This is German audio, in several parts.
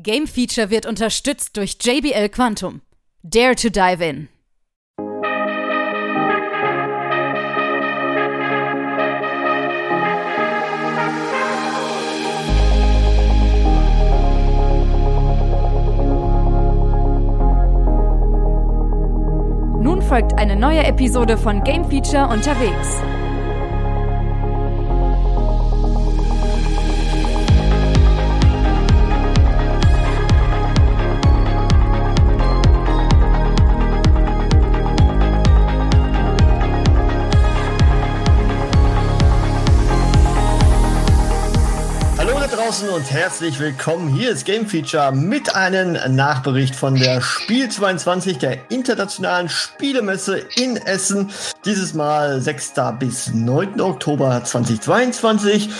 Game Feature wird unterstützt durch JBL Quantum. Dare to dive in. Nun folgt eine neue Episode von Game Feature unterwegs. Draußen und herzlich willkommen. Hier ist Game Feature mit einem Nachbericht von der Spiel 22 der internationalen Spielemesse in Essen. Dieses Mal 6. bis 9. Oktober 2022.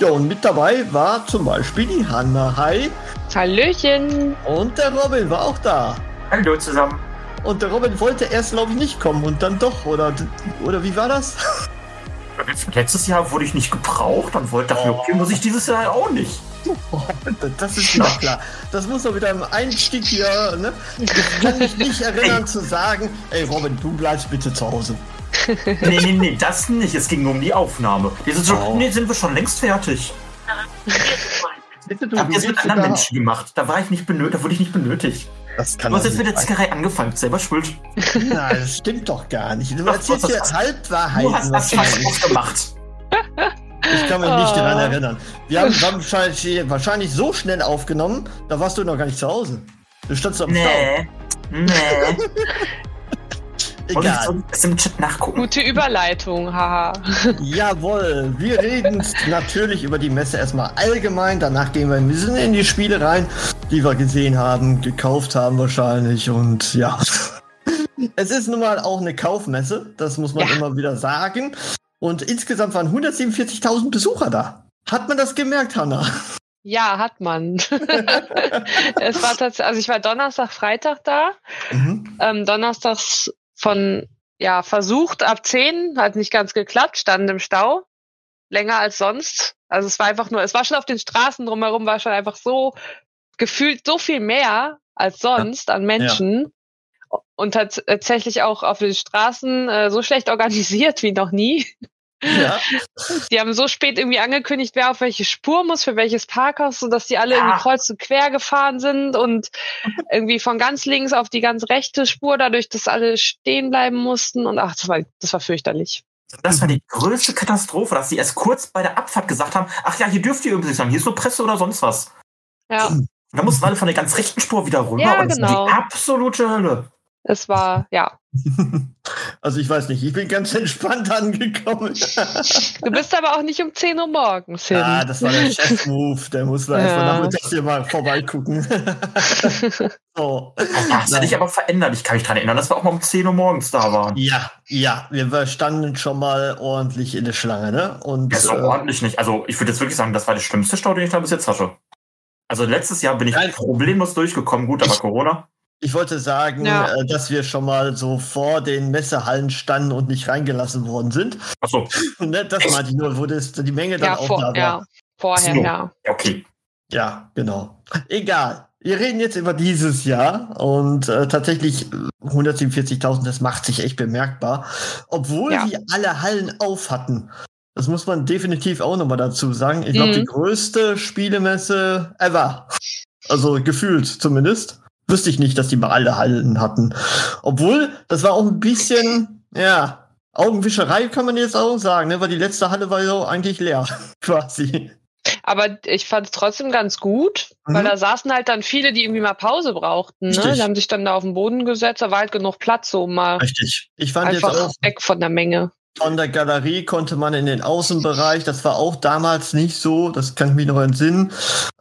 Ja, und mit dabei war zum Beispiel die Hanna. Hi. Hallöchen. Und der Robin war auch da. Hallo zusammen. Und der Robin wollte erst, glaube ich, nicht kommen und dann doch, oder, oder wie war das? Letztes Jahr wurde ich nicht gebraucht und wollte dafür, okay, muss ich dieses Jahr auch nicht. Das ist mir klar. Das muss doch wieder im Einstieg hier, ne? Ich kann mich nicht erinnern zu sagen, ey Robin, du bleibst bitte zu Hause. Nee, nee, nee, das nicht. Es ging nur um die Aufnahme. Wir sind, schon, Oh. nee, sind wir schon längst fertig. Bitte, du, Habt ihr es du mit willst anderen Menschen gemacht? Da war ich nicht benötigt, da wurde ich nicht benötigt. Das kann Du hast jetzt mit der Zickerei angefangen, selber schuld. Nein, das stimmt doch gar nicht. Du erzählst hier Halbwahrheiten. Du hast das falsch gemacht. Ich kann mich nicht Oh. daran erinnern. Wir haben, wir haben wahrscheinlich, wahrscheinlich so schnell aufgenommen, da warst du noch gar nicht zu Hause. Du standst am Stau. Nee. Nee. Wollte ich Egal. so das im Chat nachgucken. Gute Überleitung, haha. Jawohl, wir reden natürlich über die Messe erstmal allgemein. Danach gehen wir ein bisschen in die Spiele rein, die wir gesehen haben, gekauft haben wahrscheinlich. Und ja, es ist nun mal auch eine Kaufmesse, das muss man Ja. immer wieder sagen. Und insgesamt waren 147.000 Besucher da. Hat man das gemerkt, Hanna? Ja, hat man. es war tatsächlich, also ich war Donnerstag, Freitag da. Mhm. Ähm, Donnerstags von, ja, versucht ab 10, hat nicht ganz geklappt, standen im Stau. Länger als sonst. Also es war einfach nur, es war schon auf den Straßen drumherum, war schon einfach so gefühlt so viel mehr als sonst an Menschen. Und tats- tatsächlich auch auf den Straßen äh, so schlecht organisiert wie noch nie. Ja. Die haben so spät irgendwie angekündigt, wer auf welche Spur muss, für welches Parkhaus, sodass die alle Ja. irgendwie kreuz und quer gefahren sind und irgendwie von ganz links auf die ganz rechte Spur, dadurch, dass alle stehen bleiben mussten. Und ach, das war, das war fürchterlich. Das war die größte Katastrophe, dass sie erst kurz bei der Abfahrt gesagt haben, ach ja, hier dürft ihr übrigens sagen, hier ist nur Presse oder sonst was. Ja, Und da mussten alle von der ganz rechten Spur wieder rüber Ja, und das genau. war die absolute Hölle. Es war, ja. Also ich weiß nicht, ich bin ganz entspannt angekommen. Du bist aber auch nicht um 10 Uhr morgens hin. Ja, das war der Chef-Move, der muss da erstmal Ja. nachmittags hier mal vorbeigucken. so. Das hat sich aber verändert. Ich kann mich dran erinnern, dass wir auch mal um 10 Uhr morgens da waren. Ja, ja, wir standen schon mal ordentlich in der Schlange, ne? Und Das ist auch äh, ordentlich nicht. Also ich würde jetzt wirklich sagen, das war der schlimmste Stau, den ich da bis jetzt hatte. Also letztes Jahr bin ich Nein. problemlos durchgekommen. Gut, aber Ich- Corona. Ich wollte sagen, Ja. äh, dass wir schon mal so vor den Messehallen standen und nicht reingelassen worden sind. Achso, ne? Das meinte ich nur, wo das, die Menge dann ja, auch vor, da war. ja, vorher, So. ja. ja, okay. Ja, genau. Egal. Wir reden jetzt über dieses Jahr und äh, tatsächlich äh, 147.000, das macht sich echt bemerkbar. Obwohl Ja. die alle Hallen auf hatten. Das muss man definitiv auch nochmal dazu sagen. Ich glaube, Mhm. die größte Spielemesse ever. Also gefühlt zumindest. Wüsste ich nicht, dass die mal alle Hallen hatten. Obwohl, das war auch ein bisschen, ja, Augenwischerei kann man jetzt auch sagen, ne? weil die letzte Halle war ja eigentlich leer, quasi. Aber ich fand es trotzdem ganz gut, weil Mhm. da saßen halt dann viele, die irgendwie mal Pause brauchten. Ne? Die haben sich dann da auf den Boden gesetzt, da war halt genug Platz, so um mal Richtig. Ich fand einfach jetzt auch, weg von der Menge. Von der Galerie konnte man in den Außenbereich, das war auch damals nicht so, das kann ich mich noch entsinnen.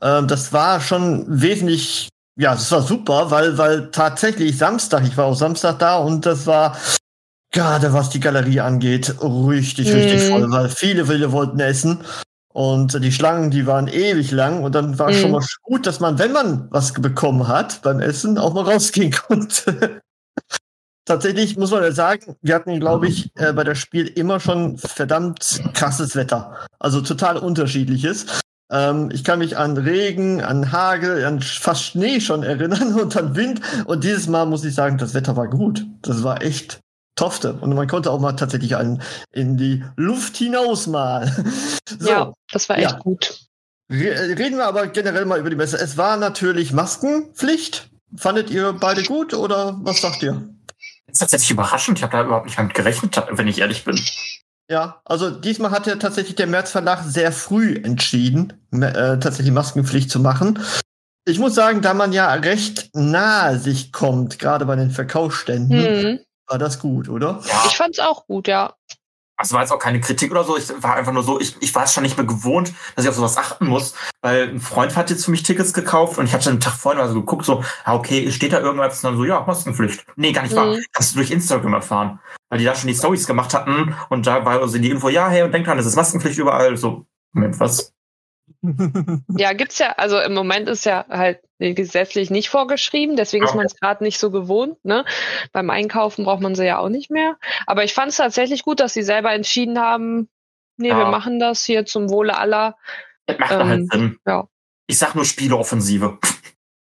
Ähm, das war schon wesentlich, ja, das war super, weil, weil tatsächlich Samstag, ich war auch Samstag da und das war gerade was die Galerie angeht, richtig, richtig Mhm. voll, weil viele, viele wollten essen. Und die Schlangen, die waren ewig lang. Und dann war Mhm. schon mal gut, dass man, wenn man was bekommen hat beim Essen, auch mal rausgehen konnte. Tatsächlich muss man ja sagen, wir hatten, glaube ich, äh, bei der Spiel immer schon verdammt krasses Wetter. Also total unterschiedliches. Ähm, ich kann mich an Regen, an Hagel, an fast Schnee schon erinnern und an Wind. Und dieses Mal muss ich sagen, das Wetter war gut. Das war echt tofte. Und man konnte auch mal tatsächlich an, in die Luft hinaus mal. So, ja, das war echt ja. gut. Reden wir aber generell mal über die Messe. Es war natürlich Maskenpflicht. Fandet ihr beide gut oder was sagt ihr? Das ist tatsächlich überraschend. Ich habe da überhaupt nicht damit gerechnet, wenn ich ehrlich bin. Ja, also diesmal hat ja tatsächlich der März Verlag sehr früh entschieden, äh, tatsächlich Maskenpflicht zu machen. Ich muss sagen, da man ja recht nahe sich kommt, gerade bei den Verkaufsständen, mhm. war das gut, oder? Ich fand's auch gut, ja. Also war jetzt auch keine Kritik oder so. Ich war einfach nur so, ich, ich war es schon nicht mehr gewohnt, dass ich auf sowas achten muss, weil ein Freund hat jetzt für mich Tickets gekauft und ich hatte einen Tag vorher mal so geguckt, so, ah, okay, steht da irgendwas? Und dann so, ja, Maskenpflicht. Nee, gar nicht mhm. wahr. Kannst du durch Instagram erfahren. Weil die da schon die Stories gemacht hatten und da war also die Info, ja, hey, und denk dran, es ist Maskenpflicht überall. So, Moment, was? ja, gibt's ja, also im Moment ist ja halt gesetzlich nicht vorgeschrieben, deswegen okay. ist man es gerade nicht so gewohnt. Ne? Beim Einkaufen braucht man sie ja auch nicht mehr. Aber ich fand es tatsächlich gut, dass sie selber entschieden haben, nee, ja. wir machen das hier zum Wohle aller. Das macht ähm, halt Sinn. Ja. Ich sag nur Spieleoffensive.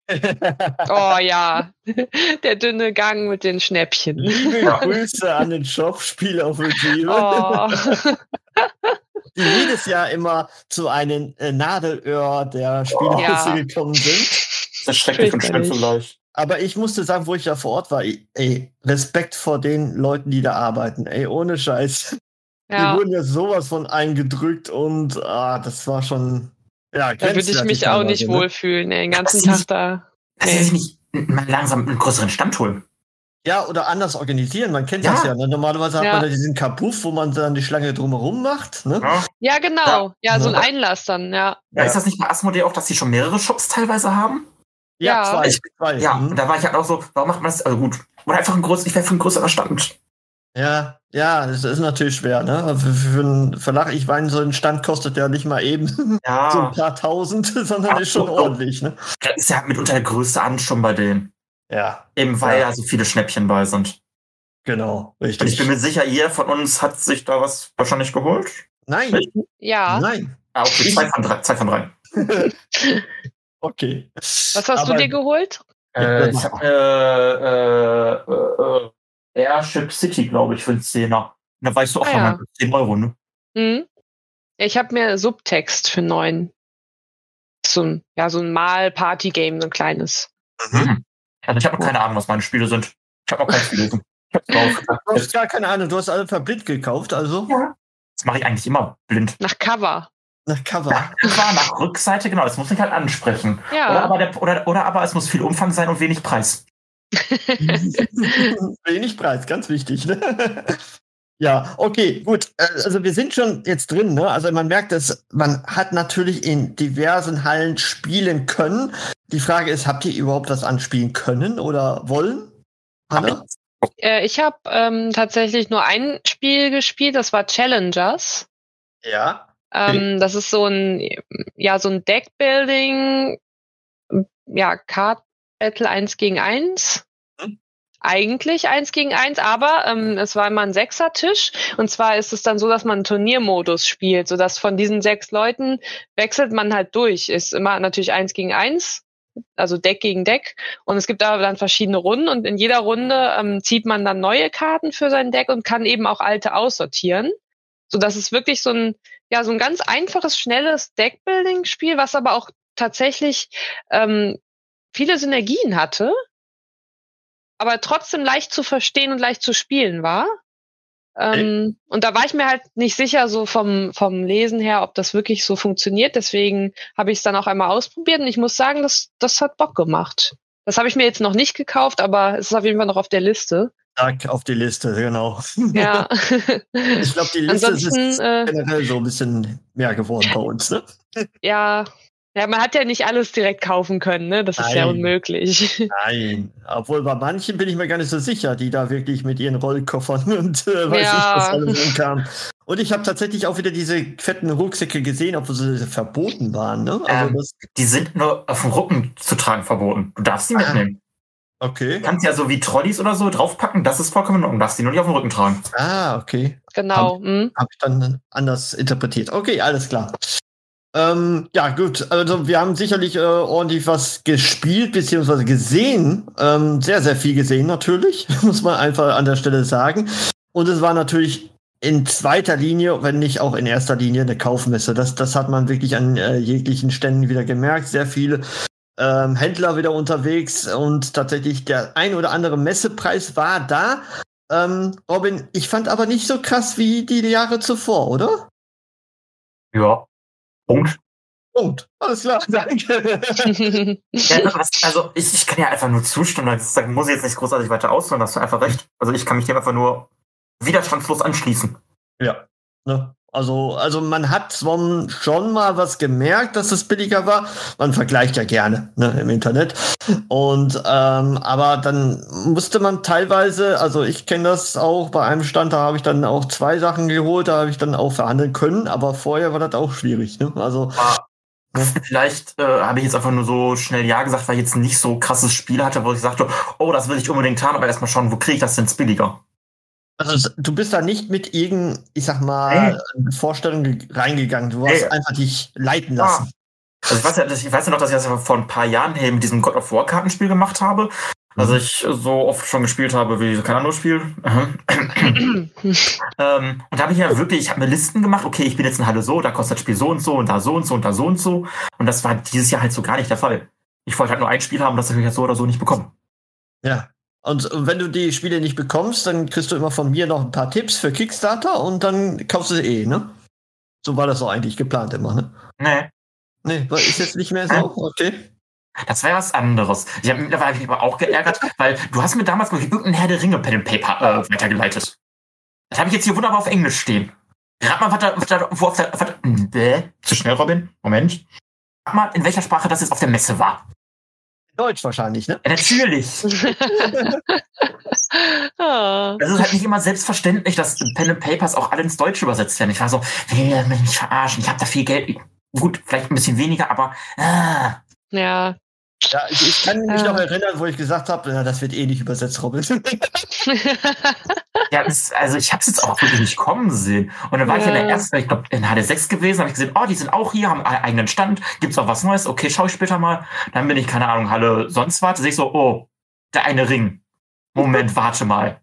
oh ja, der dünne Gang mit den Schnäppchen. Liebe Grüße an den Shop Spieleoffensive. Oh. Die jedes Jahr immer zu einem äh, Nadelöhr der Spielhäuser ja. gekommen sind. Das ist schrecklich und schnell zugleich. Aber ich musste sagen, wo ich ja vor Ort war, ey, Respekt vor den Leuten, die da arbeiten. Ey, ohne Scheiß. Ja. Die wurden ja sowas von eingedrückt und ah, das war schon. Ja, da würde ich mich auch nicht ne? wohlfühlen, ey, den ganzen Tag da. Dass sie sich nicht mal langsam einen größeren Stand holen. Ja, oder anders organisieren. Man kennt ja. das ja. Ne? Normalerweise hat ja. man ja diesen Kapuff, wo man dann die Schlange drumherum macht. Ne? Ja, genau. Ja, so ein Einlass dann, ja. ja. Ist das nicht bei Asmodee auch, dass die schon mehrere Shops teilweise haben? Ja, zwei. Ich, zwei. Ja, mhm. da war ich halt auch so, warum macht man das? Also gut. Oder einfach ein größeres, ich wäre für ein größerer Stand. Ja, ja, das ist natürlich schwer, ne? Für, für einen Verlag, ich meine, so ein Stand kostet ja nicht mal eben ja. so ein paar tausend, sondern Ach, ist schon ordentlich, ne? Das ist ja mitunter der größte An schon bei denen. Ja. Eben weil ja. ja so viele Schnäppchen bei sind. Genau, richtig. Und ich bin mir sicher, ihr von uns hat sich da was wahrscheinlich geholt. Nein. Ja. Nein. Ah, okay, zwei von drei. Zwei von drei. okay. Was hast Aber, du dir geholt? Äh, ich habe äh, äh, äh, Airship City, glaube ich, für den Zehner. Da weißt du auch ah, ja. 10 Euro, ne? Mhm. Ich habe mir Subtext für neun. So ein, ja, so ein Mal-Party-Game, so ein kleines. Mhm. Also ich habe noch keine Ahnung, was meine Spiele sind. Ich habe noch keins gelesen. Du hast gar keine Ahnung, du hast alle verblind gekauft, also? Ja. Das mache ich eigentlich immer blind. Nach Cover. Nach Cover. Nach, Cover, nach Rückseite, genau, das muss ich halt ansprechen. Ja. Oder aber, der, oder, oder aber es muss viel Umfang sein und wenig Preis. wenig Preis, ganz wichtig. Ne? Ja, okay, gut. Äh, also wir sind schon jetzt drin, ne? Also man merkt, dass man hat natürlich in diversen Hallen spielen können. Die Frage ist, habt ihr überhaupt was anspielen können oder wollen? Hanna? Äh, ich habe ähm, tatsächlich nur ein Spiel gespielt, das war Challengers. Ja. Ähm, das ist so ein, ja, so ein Deckbuilding, ja, Card Battle 1 gegen 1 eigentlich eins gegen eins, aber ähm, es war immer ein Sechser-Tisch. Und zwar ist es dann so, dass man einen Turniermodus spielt, sodass von diesen sechs Leuten wechselt man halt durch. Ist immer natürlich eins gegen eins, also Deck gegen Deck. Und es gibt aber dann verschiedene Runden und in jeder Runde ähm, zieht man dann neue Karten für sein Deck und kann eben auch alte aussortieren. Sodass es wirklich so ein, ja, so ein ganz einfaches, schnelles Deckbuilding-Spiel, was aber auch tatsächlich ähm, viele Synergien hatte aber trotzdem leicht zu verstehen und leicht zu spielen war. Ähm, und da war ich mir halt nicht sicher, so vom, vom Lesen her, ob das wirklich so funktioniert. Deswegen habe ich es dann auch einmal ausprobiert und ich muss sagen, das, das hat Bock gemacht. Das habe ich mir jetzt noch nicht gekauft, aber es ist auf jeden Fall noch auf der Liste. Tag auf die Liste, genau. Ja. ich glaube, die Liste ist äh, generell so ein bisschen mehr geworden bei uns, ne? Ja, ja, man hat ja nicht alles direkt kaufen können, ne? Das Nein. ist ja unmöglich. Nein, obwohl bei manchen bin ich mir gar nicht so sicher, die da wirklich mit ihren Rollkoffern und äh, weiß ja. ich was alles umkamen. Und ich habe tatsächlich auch wieder diese fetten Rucksäcke gesehen, obwohl sie verboten waren. Ne? Also ähm, die sind nur auf dem Rücken zu tragen verboten. Du darfst sie ah. mitnehmen. Okay. Du kannst ja so wie Trolleys oder so draufpacken, das ist vollkommen in Ordnung. Darfst die nur nicht auf dem Rücken tragen. Ah, okay. Genau. Habe hab ich dann anders interpretiert. Okay, alles klar. Ähm, ja, gut. Also wir haben sicherlich äh, ordentlich was gespielt beziehungsweise gesehen. Ähm, sehr, sehr viel gesehen natürlich, muss man einfach an der Stelle sagen. Und es war natürlich in zweiter Linie, wenn nicht auch in erster Linie, eine Kaufmesse. Das, das hat man wirklich an äh, jeglichen Ständen wieder gemerkt. Sehr viele ähm, Händler wieder unterwegs und tatsächlich der ein oder andere Messepreis war da. Ähm, Robin, ich fand aber nicht so krass wie die Jahre zuvor, oder? Ja. Punkt. Punkt. Alles klar, danke. ja, was, also ich, ich kann ja einfach nur zustimmen. Da muss ich jetzt nicht großartig weiter ausholen, hast du einfach recht. Also ich kann mich dem einfach nur widerstandslos anschließen. Ja. Ne? Also, also man hat schon mal was gemerkt, dass es billiger war. Man vergleicht ja gerne ne, im Internet. Und ähm, aber dann musste man teilweise, also ich kenne das auch bei einem Stand, da habe ich dann auch zwei Sachen geholt, da habe ich dann auch verhandeln können, aber vorher war das auch schwierig. Ne? Also ah, Vielleicht äh, habe ich jetzt einfach nur so schnell Ja gesagt, weil ich jetzt nicht so krasses Spiel hatte, wo ich sagte, oh, das will ich unbedingt haben, aber erstmal schauen, wo kriege ich das denn billiger? Also du bist da nicht mit irgendein, ich sag mal, hey. Vorstellung reingegangen. Du hast hey. einfach dich leiten lassen. Ah. Also ich weiß, ja, ich weiß ja noch, dass ich das vor ein paar Jahren hier mit diesem God of War Kartenspiel gemacht habe. Also ich so oft schon gespielt habe wie kein anderes Spiel. ähm, und da habe ich ja wirklich, ich habe mir Listen gemacht, okay, ich bin jetzt in Halle so, da kostet das Spiel so und so und da so und so und da so und so. Und das war dieses Jahr halt so gar nicht der Fall. Ich wollte halt nur ein Spiel haben, das habe ich jetzt so oder so nicht bekommen. Ja, und wenn du die Spiele nicht bekommst, dann kriegst du immer von mir noch ein paar Tipps für Kickstarter und dann kaufst du sie eh, ne? So war das auch eigentlich geplant immer, ne? Nee. Nee, ist jetzt nicht mehr so, okay. Das wäre was anderes. Ich habe mittlerweile mich aber auch geärgert, weil du hast mir damals mal irgendein Herr der Ringe Pen and Paper äh, weitergeleitet. Das habe ich jetzt hier wunderbar auf Englisch stehen. Rat mal, was da, was da, wo auf der, was, äh, zu schnell, Robin. Moment. Rat mal, in welcher Sprache das jetzt auf der Messe war. Deutsch wahrscheinlich, ne? Ja, natürlich. oh. Das ist halt nicht immer selbstverständlich, dass Pen and Papers auch alle ins Deutsche übersetzt werden. Ich war so, will ihr mich nicht verarschen? Ich habe da viel Geld. Gut, vielleicht ein bisschen weniger, aber. Ah. Ja. Ja, ich, ich kann mich noch erinnern, wo ich gesagt habe, das wird eh nicht übersetzt, Robin. ja, das, also ich habe es jetzt auch wirklich nicht kommen sehen. Und dann war ja. ich in der ersten, ich glaube, in HD6 gewesen, habe ich gesehen, oh, die sind auch hier, haben einen eigenen Stand, gibt's auch was Neues, okay, schau ich später mal. Dann bin ich, keine Ahnung, Halle sonst was, sehe ich so, oh, der eine Ring. Moment, warte mal.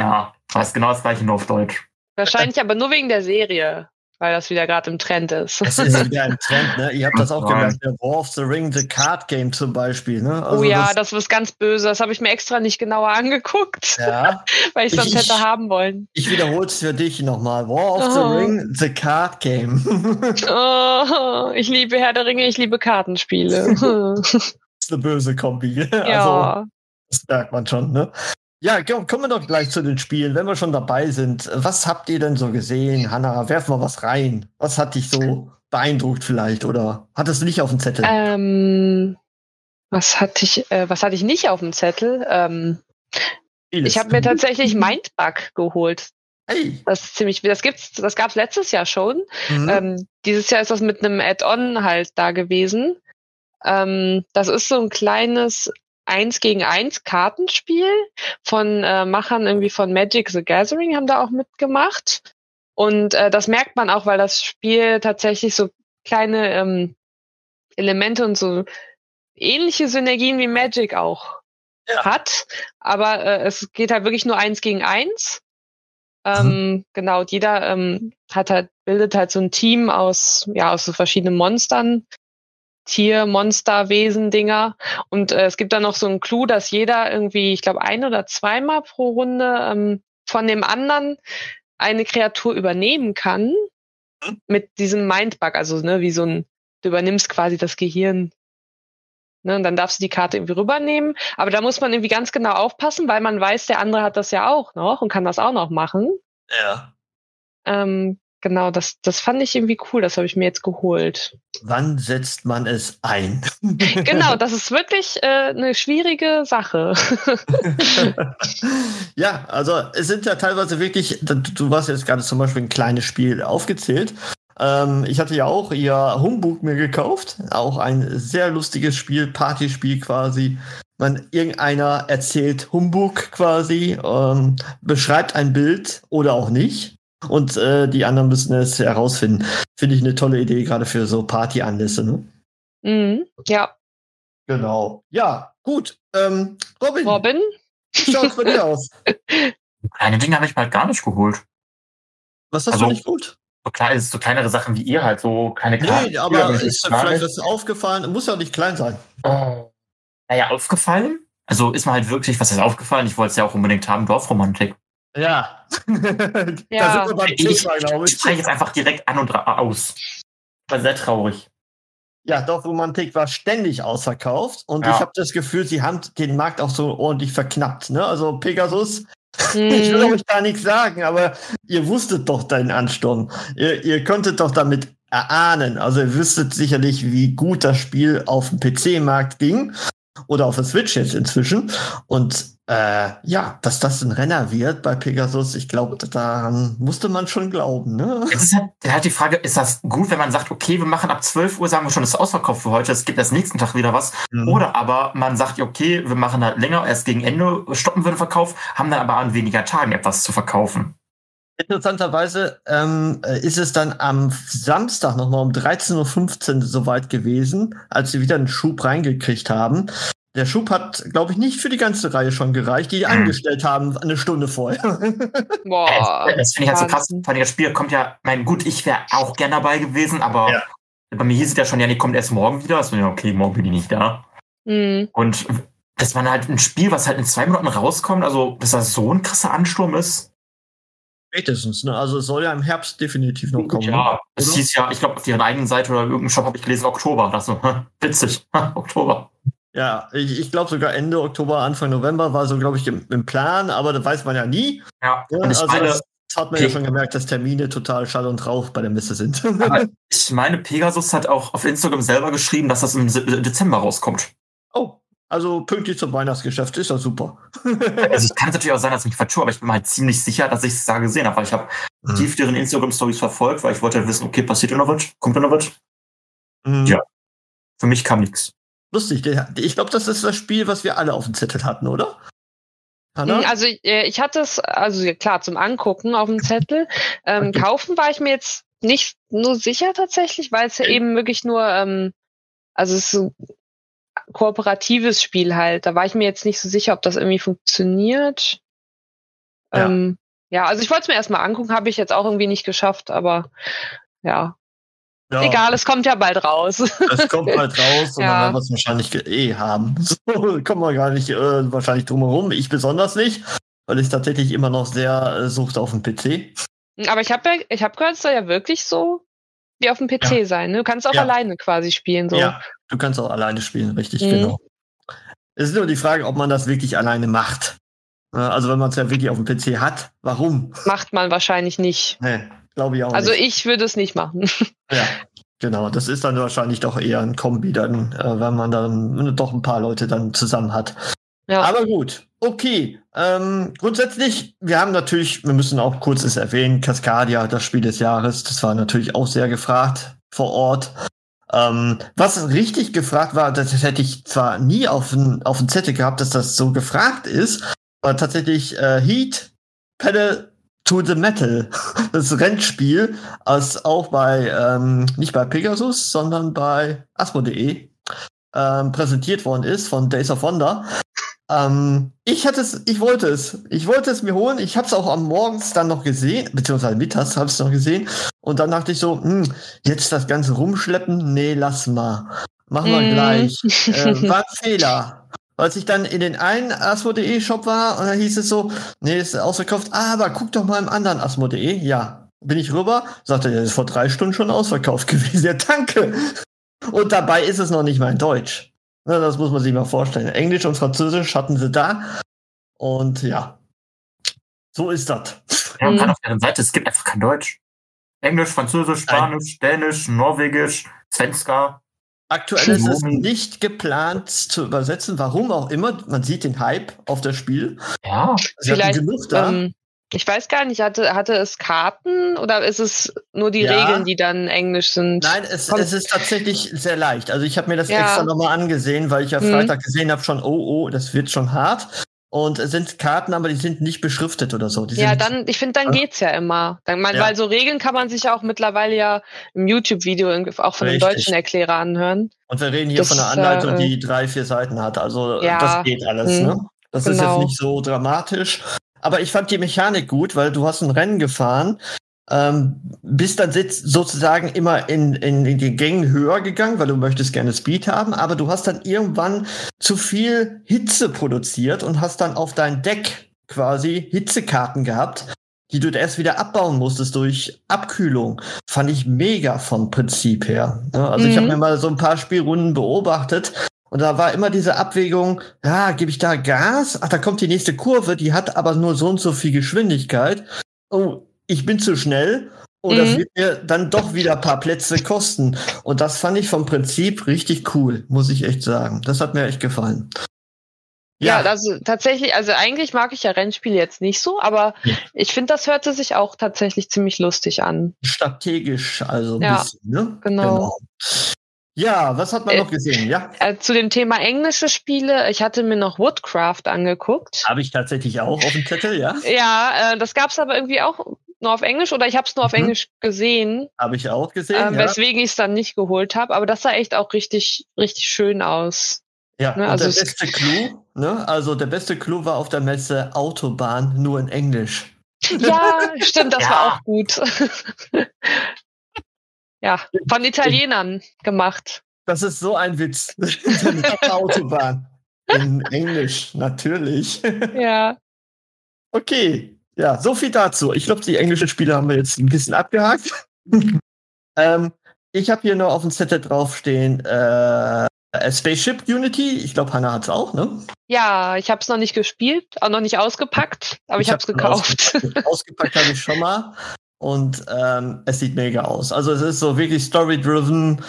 Ja, weiß genau das gleiche nur auf Deutsch. Wahrscheinlich aber nur wegen der Serie weil das wieder gerade im Trend ist. Das ist wieder im Trend, ne? Ihr habt das auch gemerkt, der War of the Ring, The Card Game zum Beispiel, ne? Also oh ja, das, das ist ganz böse. Das habe ich mir extra nicht genauer angeguckt. Ja. weil ich sonst hätte haben wollen. Ich wiederhole es für dich nochmal. War of oh. the Ring, The Card Game. oh, ich liebe Herr der Ringe, ich liebe Kartenspiele. das ist eine böse Kombi. Ja. Also, das merkt man schon, ne? Ja, kommen wir doch gleich zu den Spielen, wenn wir schon dabei sind. Was habt ihr denn so gesehen, Hanna? Werf mal was rein. Was hat dich so beeindruckt vielleicht oder hattest du nicht auf dem Zettel? Ähm, was hatte ich, äh, was hatte ich nicht auf dem Zettel? Ähm, ich habe mir tatsächlich Mindbug geholt. Hey. Das ist ziemlich, das gibt's, das gab's letztes Jahr schon. Mhm. Ähm, dieses Jahr ist das mit einem Add-on halt da gewesen. Ähm, das ist so ein kleines eins gegen eins Kartenspiel von äh, Machern irgendwie von Magic the Gathering haben da auch mitgemacht. Und äh, das merkt man auch, weil das Spiel tatsächlich so kleine ähm, Elemente und so ähnliche Synergien wie Magic auch ja. hat. Aber äh, es geht halt wirklich nur eins gegen eins. Ähm, mhm. Genau, jeder ähm, hat halt, bildet halt so ein Team aus, ja, aus so verschiedenen Monstern, Tier, Monster, Wesen, Dinger. Und äh, es gibt dann noch so einen Clou, dass jeder irgendwie, ich glaube, ein oder zweimal pro Runde ähm, von dem anderen eine Kreatur übernehmen kann mit diesem Mindbug, also ne, wie so ein, du übernimmst quasi das Gehirn. Ne, und dann darfst du die Karte irgendwie rübernehmen. Aber da muss man irgendwie ganz genau aufpassen, weil man weiß, der andere hat das ja auch noch und kann das auch noch machen. Ja. Ähm, Genau, das, das fand ich irgendwie cool, das habe ich mir jetzt geholt. Wann setzt man es ein? genau, das ist wirklich äh, eine schwierige Sache. ja, also es sind ja teilweise wirklich, du hast jetzt gerade zum Beispiel ein kleines Spiel aufgezählt. Ähm, ich hatte ja auch ihr Humbug mir gekauft, auch ein sehr lustiges Spiel, Partyspiel quasi. Man, irgendeiner erzählt Humbug quasi, ähm, beschreibt ein Bild oder auch nicht und äh, die anderen müssen es herausfinden. Finde ich eine tolle Idee, gerade für so Partyanlässe. Ne? Mhm. Ja. Genau. Ja, gut. Ähm, Robin, Robin? wie schaut's bei dir aus? Kleine Dinge habe ich mal gar nicht geholt. Was hast Also- du nicht gut? So, klein, so kleinere Sachen wie ihr halt, so keine Karten. Nee, aber ist vielleicht was aufgefallen? Muss ja nicht klein sein. Oh. Naja, aufgefallen? Also ist mir halt wirklich, was ist aufgefallen? Ich wollte es ja auch unbedingt haben, Dorfromantik. Ja. da Ja. sind wir beim Ich, Thema, glaube ich ich. spreche jetzt einfach direkt an und aus. War sehr traurig. Ja, Dorfromantik war ständig ausverkauft und Ja. ich habe das Gefühl, sie haben den Markt auch so ordentlich verknappt. Ne? Also Pegasus, ich will Mhm. euch gar nichts sagen, aber ihr wusstet doch deinen Ansturm. Ihr, ihr konntet doch damit erahnen. Also ihr wüsstet sicherlich, wie gut das Spiel auf dem PC-Markt ging oder auf der Switch jetzt inzwischen. Und äh, ja, dass das ein Renner wird bei Pegasus, ich glaube, daran musste man schon glauben. Ne? Es ist halt, halt die Frage, ist das gut, wenn man sagt, okay, wir machen ab 12 Uhr, sagen wir schon, das ist ausverkauft für heute, es gibt erst nächsten Tag wieder was. Mhm. Oder aber man sagt, okay, wir machen halt länger, erst gegen Ende stoppen wir den Verkauf, haben dann aber an weniger Tagen etwas zu verkaufen. Interessanterweise ähm, äh, ist es dann am Samstag nochmal um 13.15 Uhr soweit gewesen, als sie wieder einen Schub reingekriegt haben. Der Schub hat, glaube ich, nicht für die ganze Reihe schon gereicht, die die Mhm. angestellt haben eine Stunde vorher. Boah. Das finde ich halt so krass. Allem das Spiel kommt ja, mein gut, ich wäre auch gern dabei gewesen, aber Ja. bei mir hieß es ja schon, ja, die kommt erst morgen wieder. Also ja, okay, morgen bin ich nicht da. Mhm. Und das war halt ein Spiel, was halt in zwei Minuten rauskommt, also dass das so ein krasser Ansturm ist. Spätestens, ne? Also es soll ja im Herbst definitiv noch kommen. ne? ja, es oder? hieß ja, ich glaube, auf deren eigenen Seite oder irgendeinem Shop habe ich gelesen, Oktober. Das so, witzig, Oktober. Ja, ich, ich glaube sogar Ende Oktober, Anfang November war so, glaube ich, im, im Plan, aber das weiß man ja nie. Ja, Ne? und ich also meine, das hat man ja Pe- schon gemerkt, dass Termine total Schall und Rauch bei der Messe sind. ich meine, Pegasus hat auch auf Instagram selber geschrieben, dass das im Dezember rauskommt. oh, also pünktlich zum Weihnachtsgeschäft ist ja super. Also es kann natürlich auch sein, dass ich mich vertue, aber ich bin mir halt ziemlich sicher, dass ich es da gesehen habe, weil ich habe Mhm. tief deren Instagram-Stories verfolgt, weil ich wollte halt wissen, okay, passiert noch was? Kommt da noch was? Mhm. Ja. Für mich kam nichts. Lustig, ich glaube, das ist das Spiel, was wir alle auf dem Zettel hatten, oder? Hanna? Mhm, Also äh, ich hatte es, also klar, zum Angucken auf dem Zettel. Ähm, Okay. Kaufen war ich mir jetzt nicht nur sicher tatsächlich, weil es ja Okay. eben wirklich nur, ähm, also es ist so ein kooperatives Spiel halt. Da war ich mir jetzt nicht so sicher, ob das irgendwie funktioniert. Ja. Ähm, ja, also ich wollte es mir erstmal angucken, habe ich jetzt auch irgendwie nicht geschafft, aber ja, ja, egal, es kommt ja bald raus. Das kommt bald raus und Ja. dann werden wir es wahrscheinlich eh haben. So, kommen wir gar nicht äh, wahrscheinlich drum herum. Ich besonders nicht, weil ich tatsächlich immer noch sehr äh, suchte auf dem PC. aber ich habe ja, ich habe gehört, es soll ja wirklich so wie auf dem PC sein. Ne? Du kannst auch Ja. alleine quasi spielen. So. Ja, du kannst auch alleine spielen, richtig, Mhm. genau. Es ist nur die Frage, ob man das wirklich alleine macht. Äh, Also wenn man es ja wirklich auf dem PC hat, warum? Macht man wahrscheinlich nicht. Nee, glaube ich auch Also nicht. ich würde es nicht machen. Ja, genau. Das ist dann wahrscheinlich doch eher ein Kombi, dann, äh, wenn man dann doch ein paar Leute dann zusammen hat. Ja. Aber gut, okay. Ähm, grundsätzlich, wir haben natürlich, wir müssen auch kurz es erwähnen, Cascadia, das Spiel des Jahres, das war natürlich auch sehr gefragt vor Ort. Ähm, was richtig gefragt war, das hätte ich zwar nie auf dem auf dem Zettel gehabt, dass das so gefragt ist, war tatsächlich äh, Heat Pedal to the Metal, das Rennspiel, als auch bei ähm, nicht bei Pegasus, sondern bei asmo.de ähm, präsentiert worden ist von Days of Wonder. Ähm, ich hatte es, ich wollte es, ich wollte es mir holen. Ich habe es auch am Morgens dann noch gesehen, beziehungsweise mittags habe ich es noch gesehen. Und dann dachte ich so, hm, jetzt das Ganze rumschleppen, nee, lass mal, machen wir Mm. gleich. Äh, war ein Fehler. Als ich dann in den einen Asmo.de Shop war und da hieß es so, nee, ist ausverkauft, aber guck doch mal im anderen Asmo.de. Ja, bin ich rüber, sagte, der ist vor drei Stunden schon ausverkauft gewesen. Ja, danke. Und dabei ist es noch nicht mal in Deutsch. Na, das muss man sich mal vorstellen. Englisch und Französisch hatten sie da. Und ja, so ist das. Ja, und Mhm. gerade auf deren Seite, es gibt einfach kein Deutsch. Englisch, Französisch, Spanisch, Dänisch, Norwegisch, Svenska. Aktuell ist es nicht geplant zu übersetzen, warum auch immer. Man sieht den Hype auf das Spiel. Ja, Sie hatten Vielleicht, genug da. Ähm, ich weiß gar nicht, hatte, hatte es Karten oder ist es nur die Ja. Regeln, die dann Englisch sind? Nein, es, es ist tatsächlich sehr leicht. Also ich habe mir das Ja. extra nochmal angesehen, weil ich ja Mhm. Freitag gesehen habe schon, oh, oh, das wird schon hart. und es sind Karten, aber die sind nicht beschriftet oder so. Die ja, dann, ich finde, dann geht's ja immer. Dann, man, Ja. Weil so Regeln kann man sich ja auch mittlerweile ja im YouTube-Video auch von einem Richtig. deutschen Erklärer anhören. Und wir reden hier Das von einer Anleitung, äh, die drei, vier Seiten hat. Also Ja, das geht alles. hm, Ne? Das ist jetzt genau. nicht so dramatisch. Aber ich fand die Mechanik gut, weil du hast ein Rennen gefahren, ähm, bist dann sozusagen immer in, in, in den Gängen höher gegangen, weil du möchtest gerne Speed haben, aber du hast dann irgendwann zu viel Hitze produziert und hast dann auf dein Deck quasi Hitzekarten gehabt, die du erst wieder abbauen musstest durch Abkühlung. Fand ich mega vom Prinzip her. Ja, also ich habe Mhm. mir mal so ein paar Spielrunden beobachtet und da war immer diese Abwägung, ja, gebe ich da Gas? Ach, da kommt die nächste Kurve, die hat aber nur so und so viel Geschwindigkeit. Oh, ich bin zu schnell. Und das Mhm. wird mir dann doch wieder ein paar Plätze kosten. Und das fand ich vom Prinzip richtig cool, muss ich echt sagen. Das hat mir echt gefallen. Ja, also tatsächlich, also eigentlich mag ich ja Rennspiele jetzt nicht so, aber Ja. ich finde, das hörte sich auch tatsächlich ziemlich lustig an. strategisch, also ein Ja, bisschen, ne? genau. Ja, was hat man Äh, noch gesehen? Ja, Äh, zu dem Thema englische Spiele, ich hatte mir noch Woodcraft angeguckt. habe ich tatsächlich auch auf dem Zettel, ja. Ja, äh, das gab's aber irgendwie auch nur auf Englisch oder ich habe es nur auf Mhm. Englisch gesehen, Habe ich auch gesehen, ähm, ja. weswegen ich es dann nicht geholt habe. Aber das sah echt auch richtig, richtig schön aus. ja. ne, und also der es- beste Clou, ne? Also der beste Clou war auf der Messe Autobahn, nur in Englisch. Ja, stimmt, das Ja. war auch gut. ja, von Italienern gemacht. Das ist so ein Witz. Autobahn. In Englisch, natürlich. Ja. Okay, ja, so viel dazu. Ich glaube, die englischen Spiele haben wir jetzt ein bisschen abgehakt. ähm, ich habe hier nur auf dem Zettel draufstehen, äh, Spaceship Unity. Ich glaube, Hannah hat's auch, ne? Ja, ich habe es noch nicht gespielt, auch noch nicht ausgepackt, aber ich, Ich habe es gekauft. Ausgepackt, ausgepackt habe ich schon mal. Und ähm, es sieht mega aus. Also es ist so wirklich story-driven.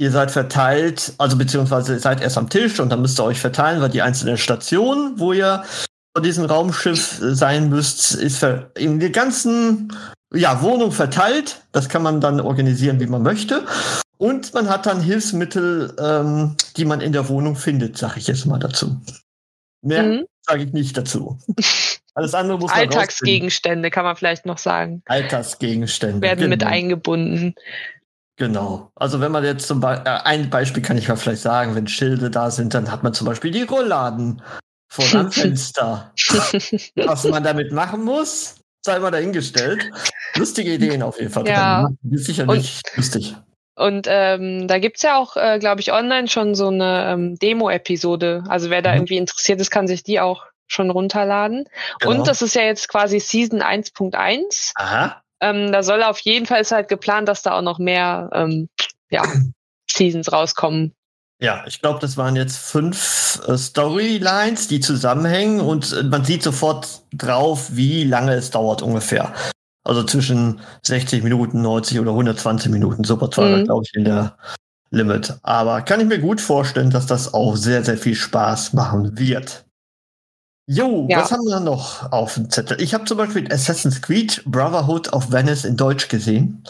Ihr seid verteilt, also beziehungsweise ihr seid erst am Tisch und dann müsst ihr euch verteilen, weil die einzelnen Stationen, wo ihr von diesem Raumschiff äh, sein müsst, ist in der ganzen ja, Wohnung verteilt. Das kann man dann organisieren, wie man möchte. Und man hat dann Hilfsmittel, ähm, die man in der Wohnung findet, sage ich jetzt mal dazu. Mehr Mhm. sage ich nicht dazu. Alles andere muss. Alltagsgegenstände kann man vielleicht noch sagen, Alltagsgegenstände. werden mit genau. eingebunden. Genau. Also wenn man jetzt zum Beispiel, äh, ein Beispiel kann ich mal vielleicht sagen, wenn Schilde da sind, dann hat man zum Beispiel die Rollladen vor am Fenster. Was man damit machen muss, sei mal dahingestellt. Lustige Ideen auf jeden Fall. Ja. drin. Ist sicherlich lustig. Und ähm, da gibt's ja auch, äh, glaube ich, online schon so eine ähm, Demo-Episode. Also wer da Mhm. irgendwie interessiert ist, kann sich die auch schon runterladen. Genau. Und das ist ja jetzt quasi Season 1.1. Aha. Ähm, da soll auf jeden Fall ist halt geplant, dass da auch noch mehr ähm, ja, Seasons rauskommen. Ja, ich glaube, das waren jetzt fünf äh, Storylines, die zusammenhängen und äh, man sieht sofort drauf, wie lange es dauert ungefähr. Also zwischen 60 Minuten, 90 oder 120 Minuten. Super war Mhm. glaube ich, in der Limit. Aber kann ich mir gut vorstellen, dass das auch sehr, sehr viel Spaß machen wird. Jo, Ja. was haben wir noch auf dem Zettel? Ich habe zum Beispiel Assassin's Creed Brotherhood of Venice in Deutsch gesehen.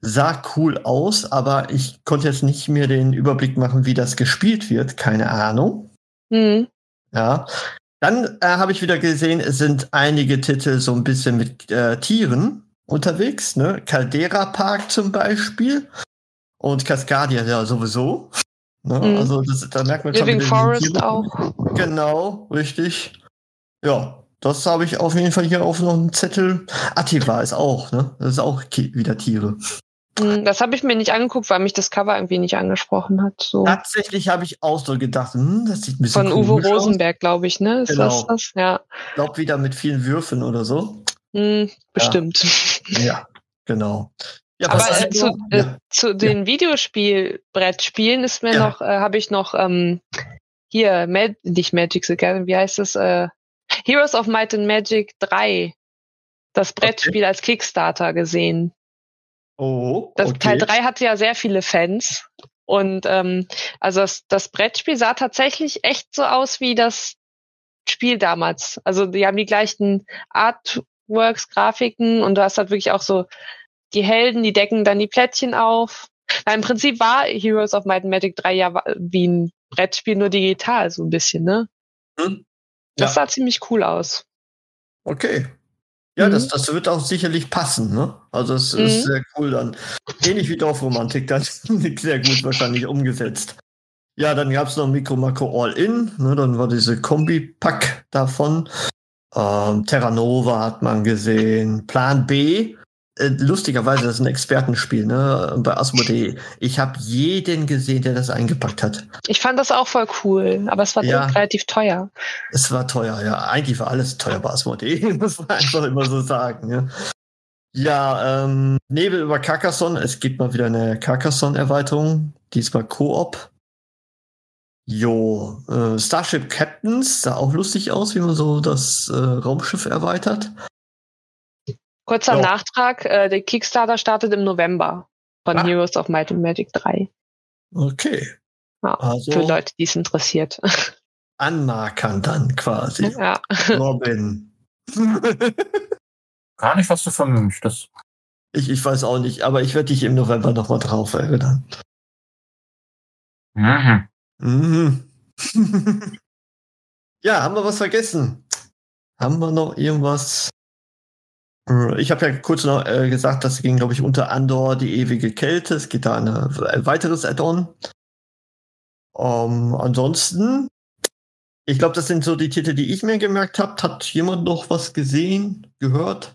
Sah cool aus, aber ich konnte jetzt nicht mehr den Überblick machen, wie das gespielt wird. Keine Ahnung. Mhm. Ja. Dann äh, habe ich wieder gesehen, es sind einige Titel so ein bisschen mit äh, Tieren unterwegs. Ne? Caldera Park zum Beispiel. Und Cascadia ja sowieso. Ne? Mhm. Also das, da merkt man schon Living wieder diese Forest auch. Genau, richtig. Ja, das habe ich auf jeden Fall hier auf noch einen Zettel. Ativa ist auch, ne? Das ist auch wieder Tiere. Mhm, Das habe ich mir nicht angeguckt, weil mich das Cover irgendwie nicht angesprochen hat. So. Tatsächlich habe ich auch so gedacht, hm, das sieht ein bisschen Von Uwe. Rosenberg, glaube ich, ne? Ist Genau. das das? Ja. Ich glaube wieder mit vielen Würfeln oder so. Hm, bestimmt. Ja, genau. Ja, Aber äh, du zu, äh, ja. zu den Videospiel-Brettspielen ist mir Ja. noch, äh, habe ich noch ähm, hier, Mag nicht Magic the Gathering, wie heißt es? Äh, Heroes of Might and Magic 3. Das Brettspiel als Kickstarter gesehen. Oh, Das okay. Teil 3 hatte ja sehr viele Fans. Und ähm, also das, das Brettspiel sah tatsächlich echt so aus wie das Spiel damals. Also die haben die gleichen Artworks, Grafiken und du hast halt wirklich auch so die Helden, die decken dann die Plättchen auf. Na, Im Prinzip war Heroes of Might and Magic 3 ja wie ein Brettspiel, nur digital, so ein bisschen, ne? Hm. Das sah ziemlich cool aus. Okay. Ja, Mhm. das, das wird auch sicherlich passen, ne? Also es ist Mhm. sehr cool dann. Ähnlich wie Dorfromantik, dann sehr gut wahrscheinlich umgesetzt. Ja, dann gab es noch Mikro Makro All-In, ne? Dann war diese Kombi-Pack davon. Ähm, Terra Nova hat man gesehen. Plan B. Äh, lustigerweise, das ist ein Expertenspiel, ne? Bei Asmodee. Ich habe jeden gesehen, der das eingepackt hat. Ich fand das auch voll cool, aber es war Ja. relativ teuer. Es war teuer, ja. Eigentlich war alles teuer bei Asmodee, muss man einfach immer so sagen. Ja, ja ähm, Nebel über Carcassonne. Es gibt mal wieder eine Carcassonne-Erweiterung. Diesmal Koop. Jo, äh, Starship Captains sah auch lustig aus, wie man so das äh, Raumschiff erweitert. Kurzer Ja. Nachtrag, äh, der Kickstarter startet im November von Ah. Heroes of Might and Magic 3. Okay. Ja, Also Für Leute, die es interessiert. anmarkern dann quasi. ja. Robin. Gar nicht, was du von mir möchtest. ich, ich weiß auch nicht, aber ich werde dich im November nochmal drauf erinnern. Mhm. Mhm. ja, haben wir was vergessen? Haben wir noch irgendwas? Äh, Ich habe ja kurz noch äh, gesagt, das ging, glaube ich, unter Andor die ewige Kälte. Es geht da eine- ein weiteres Add-on. Ähm, ansonsten, ich glaube, das sind so die Titel, die ich mir gemerkt habe. Hat jemand noch was gesehen, gehört?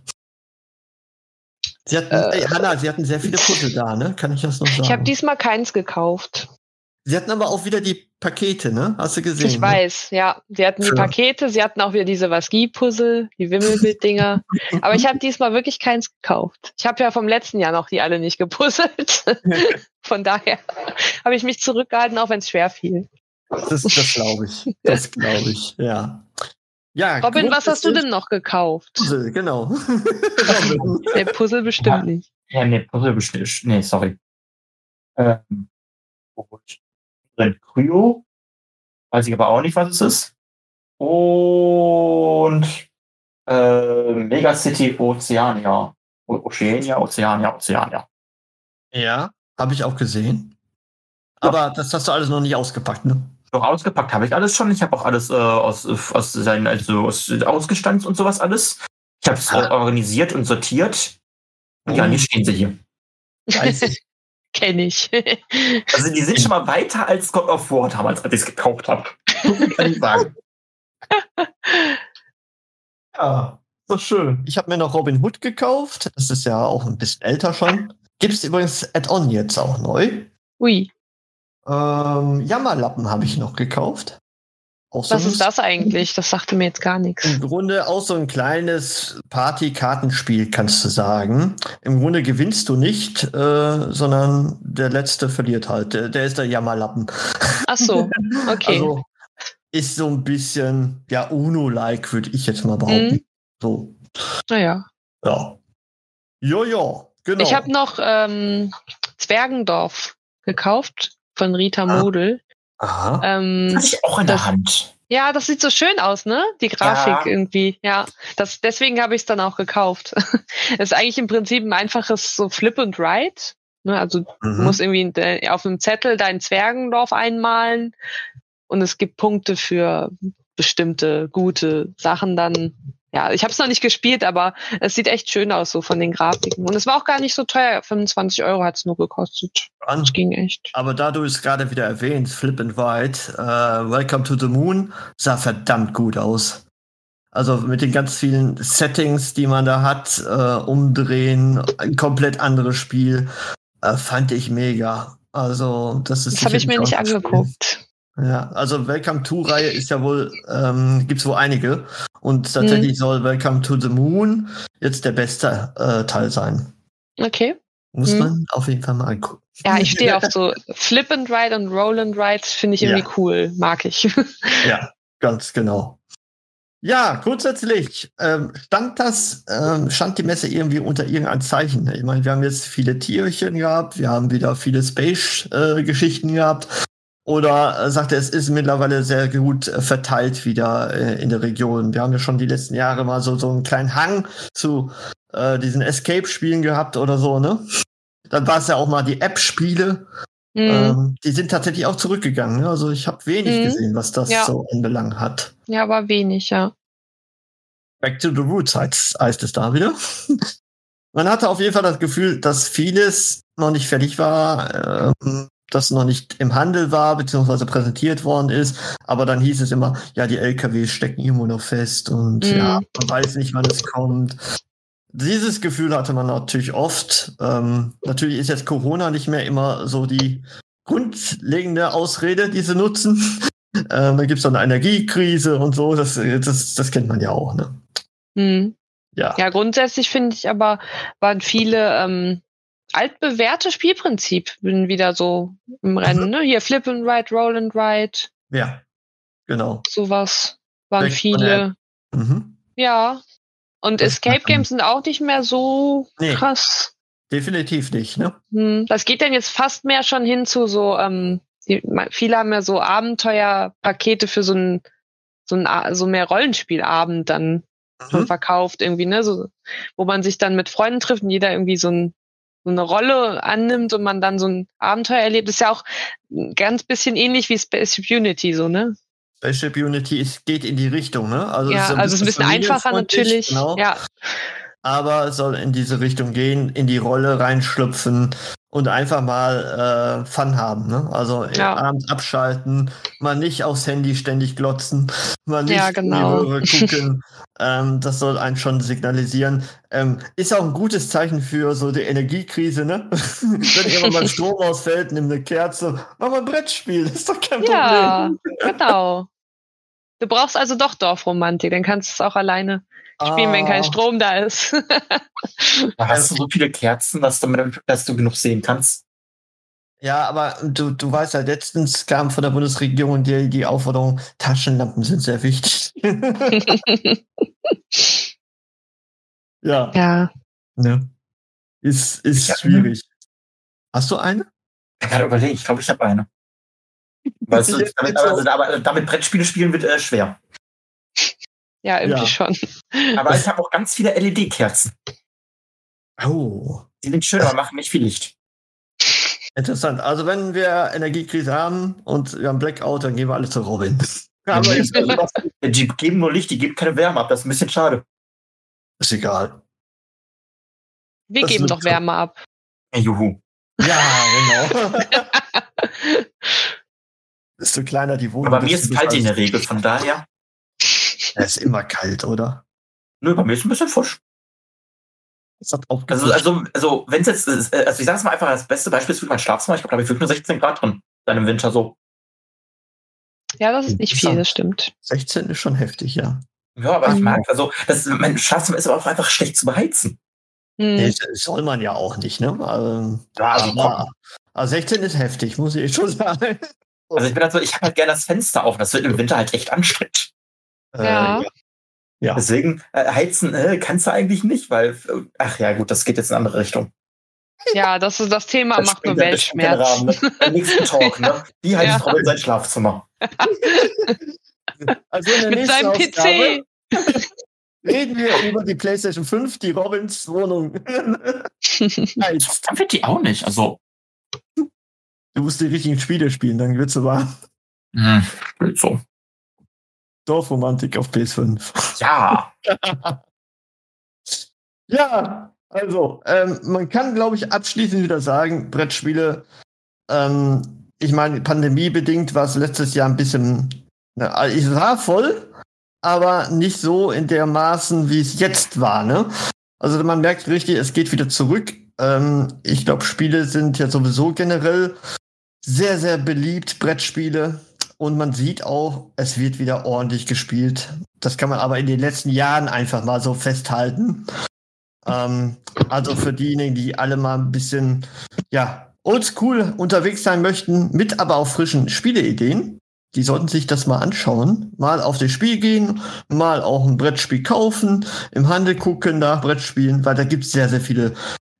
Sie hatten, Äh, ey, Hanna, Sie hatten sehr viele Puzzle da, ne? Kann ich das noch sagen? Ich habe diesmal keins gekauft. Sie hatten aber auch wieder die Pakete, ne? Hast du gesehen? Ich ne? weiß, ja. Sie hatten die Für- Pakete, sie hatten auch wieder diese Was-Gi-Puzzle, die Wimmelbild-Dinger. Aber ich habe diesmal wirklich keins gekauft. Ich habe ja vom letzten Jahr noch die alle nicht gepuzzelt. Von daher habe ich mich zurückgehalten, auch wenn es schwer fiel. Das, das glaube ich. Das glaube ich, ja. Ja, Robin, was hast du denn noch gekauft? Puzzle, genau. Der Puzzle bestimmt nicht. Ja, nee, Puzzle bestimmt. Nee, sorry. Ähm? Drin Kryo. Weiß ich aber auch nicht, was es ist. Und äh, Megacity Oceania. O- Oceania, Oceania, Oceania. ja, habe ich auch gesehen. Aber das hast du alles noch nicht ausgepackt, ne? Doch ausgepackt habe ich alles schon. Ich habe auch alles äh, aus, aus seinen, also aus, ausgestanzt und sowas alles. Ich habe es Ah. organisiert und sortiert. Und ja, Oh. jetzt stehen sie hier. Scheiße. Kenn ich. Also die sind schon mal weiter als God of War damals, als ich es gekauft habe. Kann ich sagen. ja, so schön. Ich habe mir noch Robin Hood gekauft. Das ist ja auch ein bisschen älter schon. Gibt es übrigens Add-on jetzt auch neu. Ui, Ähm, Jammerlappen habe ich noch gekauft. Auch so was ein- ist das eigentlich? Das sagte mir jetzt gar nichts. Im Grunde auch so ein kleines Party-Kartenspiel, kannst du sagen. Im Grunde gewinnst du nicht, äh, sondern der Letzte verliert halt. Der, der ist der Jammerlappen. Ach so, okay. Also ist so ein bisschen, ja, UNO-like, würde ich jetzt mal behaupten. Mhm. So, naja. ja. Ja, genau. Ich habe noch ähm, Zwergendorf gekauft von Rita Ah. Model. Aha. Ähm, Hatte ich auch in der Das- Hand. ja, das sieht so schön aus, ne? Die Grafik Ja. irgendwie. Ja, das, deswegen habe ich es dann auch gekauft. ist eigentlich im Prinzip ein einfaches so Flip and Ride. Ne? Also Du Mhm. musst irgendwie auf einem Zettel dein Zwergendorf einmalen und es gibt Punkte für bestimmte gute Sachen dann. Ja, ich habe es noch nicht gespielt, aber es sieht echt schön aus so von den Grafiken. Und es war auch gar nicht so teuer. 25 Euro hat es nur gekostet. An. Das ging echt. Aber da du es gerade wieder erwähnt, Flip and White, äh, Welcome to the Moon, sah verdammt gut aus. Also mit den ganz vielen Settings, die man da hat, äh, umdrehen, ein komplett anderes Spiel, äh, fand ich mega. Also das ist Das habe ich mir nicht angeguckt. Ja, also Welcome to Reihe ist ja wohl, ähm, gibt's wohl einige. Und tatsächlich Mhm. soll Welcome to the Moon jetzt der beste äh, Teil sein. Okay. Muss Mhm. man auf jeden Fall mal angucken. Ja, ich stehe auf so Flip and Ride und Roll and Ride. Finde ich irgendwie Ja. cool. Mag ich. Ja, ganz genau. Ja, grundsätzlich ähm, stand das, ähm, stand die Messe irgendwie unter irgendeinem Zeichen. Ich meine, wir haben jetzt viele Tierchen gehabt, wir haben wieder viele Space-Geschichten gehabt. Oder äh, sagt er, es ist mittlerweile sehr gut äh, verteilt wieder äh, in der Region. Wir haben ja schon die letzten Jahre mal so, so einen kleinen Hang zu äh, diesen Escape-Spielen gehabt oder so, ne? Dann war es ja auch mal die App-Spiele. Mhm. Ähm, die sind tatsächlich auch zurückgegangen. Ne? Also ich habe wenig Mhm. gesehen, was das Ja. so anbelangt hat. Ja, aber wenig, ja. Back to the Roots heißt, heißt es da wieder. Man hatte auf jeden Fall das Gefühl, dass vieles noch nicht fertig war, ähm, das noch nicht im Handel war, beziehungsweise präsentiert worden ist. Aber dann hieß es immer, ja, die LKW stecken irgendwo noch fest und Mhm. ja, man weiß nicht, wann es kommt. Dieses Gefühl hatte man natürlich oft. Ähm, natürlich ist jetzt Corona nicht mehr immer so die grundlegende Ausrede, die sie nutzen. Ähm, da gibt es dann eine Energiekrise und so, das, das, das kennt man ja auch, ne? Mhm. Ja. Ja, grundsätzlich finde ich aber, waren viele ähm, altbewährte Spielprinzipien wieder so im Rennen. Ne? Hier Flip and Ride, Roll and Ride, Ja, genau. sowas waren von viele. Mhm. Ja. Und Das Escape. Games sind auch nicht mehr so Nee. krass. Definitiv nicht, ne? Hm, Das geht dann jetzt fast mehr schon hin zu so, ähm, die, viele haben ja so Abenteuerpakete für so ein, so ein, so mehr Rollenspielabend dann Mhm. verkauft irgendwie, ne, so, wo man sich dann mit Freunden trifft und jeder irgendwie so, ein, so eine Rolle annimmt und man dann so ein Abenteuer erlebt. Ist ja auch ein ganz bisschen ähnlich wie Space Unity, so, ne? Spaceship Unity ist, geht in die Richtung, ne? Also ja, so also es ist ein bisschen einfacher natürlich. Genau, Ja, Aber es soll in diese Richtung gehen, in die Rolle reinschlüpfen und einfach mal äh, Fun haben, ne? Also äh, Ja. abends abschalten, mal nicht aufs Handy ständig glotzen, mal nicht Ja, genau. in die Röhre gucken. ähm, das soll einen schon signalisieren. Ähm, ist auch ein gutes Zeichen für so die Energiekrise, ne? Wenn irgendwann mal Strom ausfällt, nimm eine Kerze, mach mal ein Brettspiel, ist doch kein ja, Problem. genau. Du brauchst also doch Dorfromantik, dann kannst du es auch alleine spielen, wenn kein Ah, Strom da ist. Da hast du so viele Kerzen, dass du, dass du genug sehen kannst. Ja, aber du, du weißt ja, letztens kam von der Bundesregierung die, die Aufforderung, Taschenlampen sind sehr wichtig. ja, ja. ne. Ist, ist schwierig. Hast du eine? Ich kann überlegen, ich glaube, ich habe eine. Weißt du, damit, aber damit Brettspiele spielen wird äh, schwer. Ja, irgendwie Ja. schon. Aber ich habe auch ganz viele LED-Kerzen. Oh, Die sind schön, aber machen nicht viel Licht. interessant. Also wenn wir Energiekrise haben und wir haben Blackout, dann gehen wir alle zu Robin. Jetzt was? Die geben nur Licht, die geben keine Wärme ab. Das ist ein bisschen schade. ist egal. Wir Das geben doch so. Wärme ab. Juhu. Ja, genau. Desto kleiner die Wohnung. Aber bei mir ist kalt in der Regel, von daher. Es ist immer kalt, oder? Nö, bei mir ist ein bisschen frisch. Das hat auch Also, also, also wenn es jetzt, ist, äh, also ich sage es mal einfach, das beste Beispiel ist für mein Schlafzimmer. Ich glaube, da habe ich wirklich nur 16 Grad drin. Dann im Winter so. Ja, das ist nicht viel, das stimmt. 16 ist schon heftig, ja. Ja, aber ich Mhm. mag, also das, mein Schlafzimmer ist aber auch einfach schlecht zu beheizen. Hm. Nee, das soll man ja auch nicht, ne? Also, Ja, also, aber, aber 16 ist heftig, muss ich schon sagen. Also ich bin halt so, ich habe halt gerne das Fenster auf. Das wird im Winter halt echt anstrengend. Ja. Äh, ja. Deswegen äh, heizen äh, kannst du eigentlich nicht, weil, äh, ach ja, gut, das geht jetzt in eine andere Richtung. Ja, das ist das Thema, Das macht nur Weltschmerz. Rahmen, ne? Beim nächsten Talk, ne? Wie heizt Ja. Robin sein Schlafzimmer? Also in der Mit seinem Ausgabe PC. reden wir über die PlayStation 5, die Robins Wohnung. heizt. Dann wird die auch nicht. Also, Du musst die richtigen Spiele spielen, dann wird's warm. hm, so. Dorfromantik auf PS5. Ja. Ja, also, ähm, man kann, glaube ich, abschließend wieder sagen, Brettspiele, ähm, ich meine, pandemiebedingt war es letztes Jahr ein bisschen, na, ich war voll, aber nicht so in der Maßen, wie es jetzt war, ne? Also man merkt richtig, es geht wieder zurück. Ähm, ich glaube, Spiele sind ja sowieso generell sehr, sehr beliebt, Brettspiele. Und man sieht auch, es wird wieder ordentlich gespielt. Das kann man aber in den letzten Jahren einfach mal so festhalten. Ähm, also für diejenigen, die alle mal ein bisschen, ja, oldschool unterwegs sein möchten, mit aber auch frischen Spieleideen, die sollten sich das mal anschauen. Mal auf das Spiel gehen, mal auch ein Brettspiel kaufen, im Handel gucken nach Brettspielen, weil da gibt es sehr, sehr viele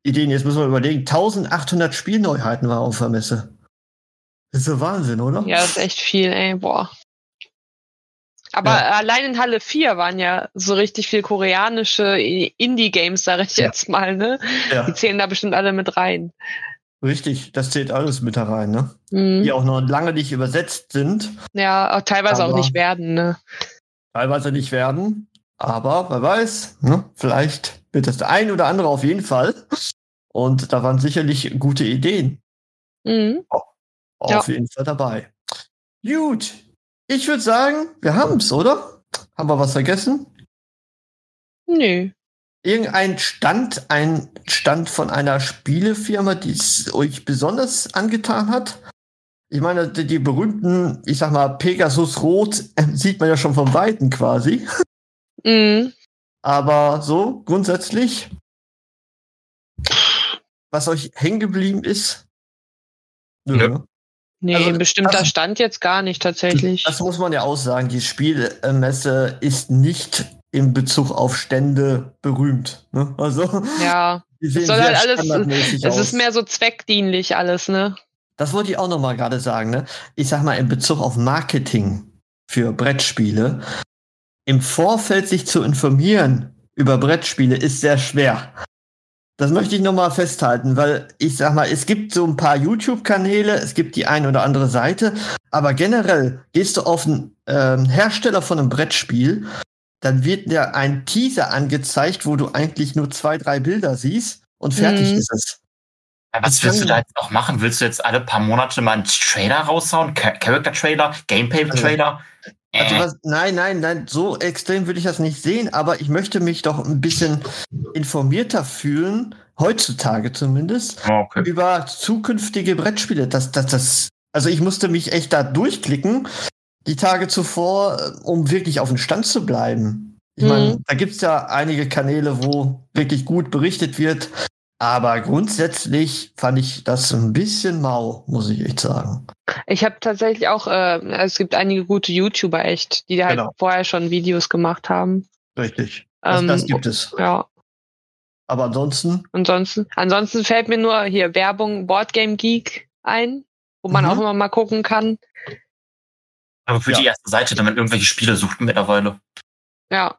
Ideen. Jetzt müssen wir überlegen, 1800 Spielneuheiten war auf der Messe. Das ist so Wahnsinn, oder? Ja, das ist echt viel, ey, boah. Aber Ja. allein in Halle 4 waren ja so richtig viel koreanische Indie-Games, sag ich Ja. jetzt mal, ne? Ja. Die zählen da bestimmt alle mit rein. Richtig, das zählt alles mit herein, ne? Mhm. Die auch noch lange nicht übersetzt sind, Ja, auch teilweise auch nicht werden, ne? teilweise nicht werden. Aber wer weiß, ne? vielleicht wird das der ein oder andere auf jeden Fall. Und da waren sicherlich gute Ideen Mhm. Ja. auf jeden Fall dabei. Gut, ich würde sagen, wir haben's, oder? Haben wir was vergessen? Nö. Irgendein Stand, ein Stand von einer Spielefirma, die es euch besonders angetan hat? Ich meine, die, die berühmten, ich sag mal, Pegasus Rot äh, sieht man ja schon vom Weiten quasi. Mhm. Aber so grundsätzlich, was euch hängen geblieben ist? Nö. Nö. Ne? Nee, Also, ein bestimmter das- Stand jetzt gar nicht tatsächlich. Das muss man ja auch sagen. Die Spielmesse ist nicht in Bezug auf Stände berühmt. Ne? Also, ja, sehen soll halt alles- es aus. ist mehr so zweckdienlich alles, ne? Das wollte ich auch noch mal gerade sagen. Ne? Ich sag mal, in Bezug auf Marketing für Brettspiele, im Vorfeld sich zu informieren über Brettspiele ist sehr schwer. Das möchte ich noch mal festhalten, weil ich sag mal, es gibt so ein paar YouTube-Kanäle, es gibt die ein oder andere Seite, aber generell gehst du auf einen ähm, Hersteller von einem Brettspiel, dann wird dir ein Teaser angezeigt, wo du eigentlich nur zwei, drei Bilder siehst und fertig Mhm. ist es. Ja, Was willst du da jetzt noch machen? Willst du jetzt alle paar Monate mal einen Trailer raushauen? Cha- Character-Trailer? Gameplay-Trailer? Also Äh, was, nein, nein, nein, so extrem würde ich das nicht sehen, aber ich möchte mich doch ein bisschen informierter fühlen, heutzutage zumindest, oh, okay. über zukünftige Brettspiele. Das, das, das, also ich musste mich echt da durchklicken, die Tage zuvor, äh, um wirklich auf dem Stand zu bleiben. Ich Mhm. meine, da gibt's ja einige Kanäle, wo wirklich gut berichtet wird, aber grundsätzlich fand ich das ein bisschen mau, muss ich echt sagen. Ich habe tatsächlich auch, äh, es gibt einige gute YouTuber echt, die halt Genau. vorher schon Videos gemacht haben. Richtig. Das, Ähm, das gibt es. Ja, Aber ansonsten, ansonsten, ansonsten fällt mir nur hier Werbung Boardgame Geek ein, wo man Mhm. auch immer mal gucken kann. Aber für Ja. die erste Seite, wenn man irgendwelche Spiele sucht mittlerweile. Ja,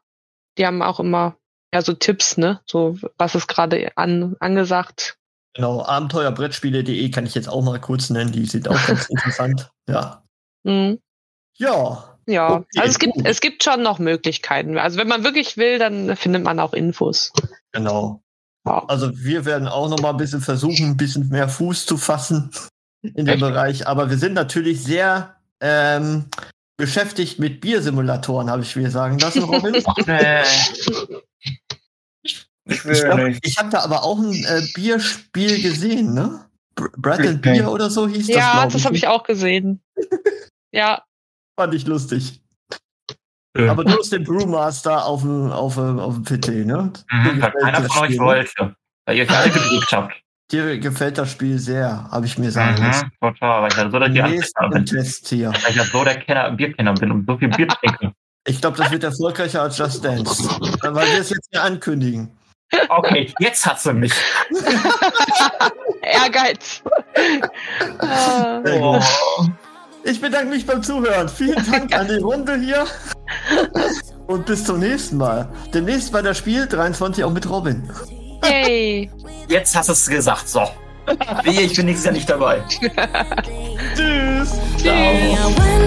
die haben auch immer ja so Tipps, ne? So was ist gerade an, angesagt. Genau, abenteuerbrettspiele.de kann ich jetzt auch mal kurz nennen, die sind auch ganz interessant. Ja. Mhm. Ja, Ja, Okay, also es gibt es gibt schon noch Möglichkeiten. Also wenn man wirklich will, dann findet man auch Infos. genau. Ja. Also wir werden auch noch mal ein bisschen versuchen, ein bisschen mehr Fuß zu fassen in dem Echt? Bereich. Aber wir sind natürlich sehr ähm, beschäftigt mit Biersimulatoren, habe ich mir sagen lassen, Robin. Nee. Ich ich will glaub, nicht. ich habe da aber auch ein äh, Bierspiel gesehen, ne? Br- Bread and Okay. Beer oder so hieß das, Ja, das habe ich auch gesehen. ja, Fand ich lustig. Äh, Aber du hast den Brewmaster auf dem, auf dem, auf dem PC, ne? Mhm, keiner von euch ne? wollte. Weil ihr euch alle gedrückt habt. Dir gefällt das Spiel sehr, habe ich mir sagen lassen. Mhm, total, weil ich ja so der Bierkenner bin. Test hier. Weil ich ja so der Kenner, Bierkenner bin und so viel Bier trinke. Ich glaube, das wird erfolgreicher als Just Dance. Weil wir es jetzt hier ankündigen. Okay, jetzt hat sie mich. Ehrgeiz. Sehr gut. Oh. Ich bedanke mich beim Zuhören. Vielen Dank an die Runde hier. Und bis zum nächsten Mal. Demnächst bei der Spiel 23 auch mit Robin. Yay. Jetzt hast du es gesagt, so. Wehe, ich bin nächstes Jahr nicht dabei. Tschüss. Ciao.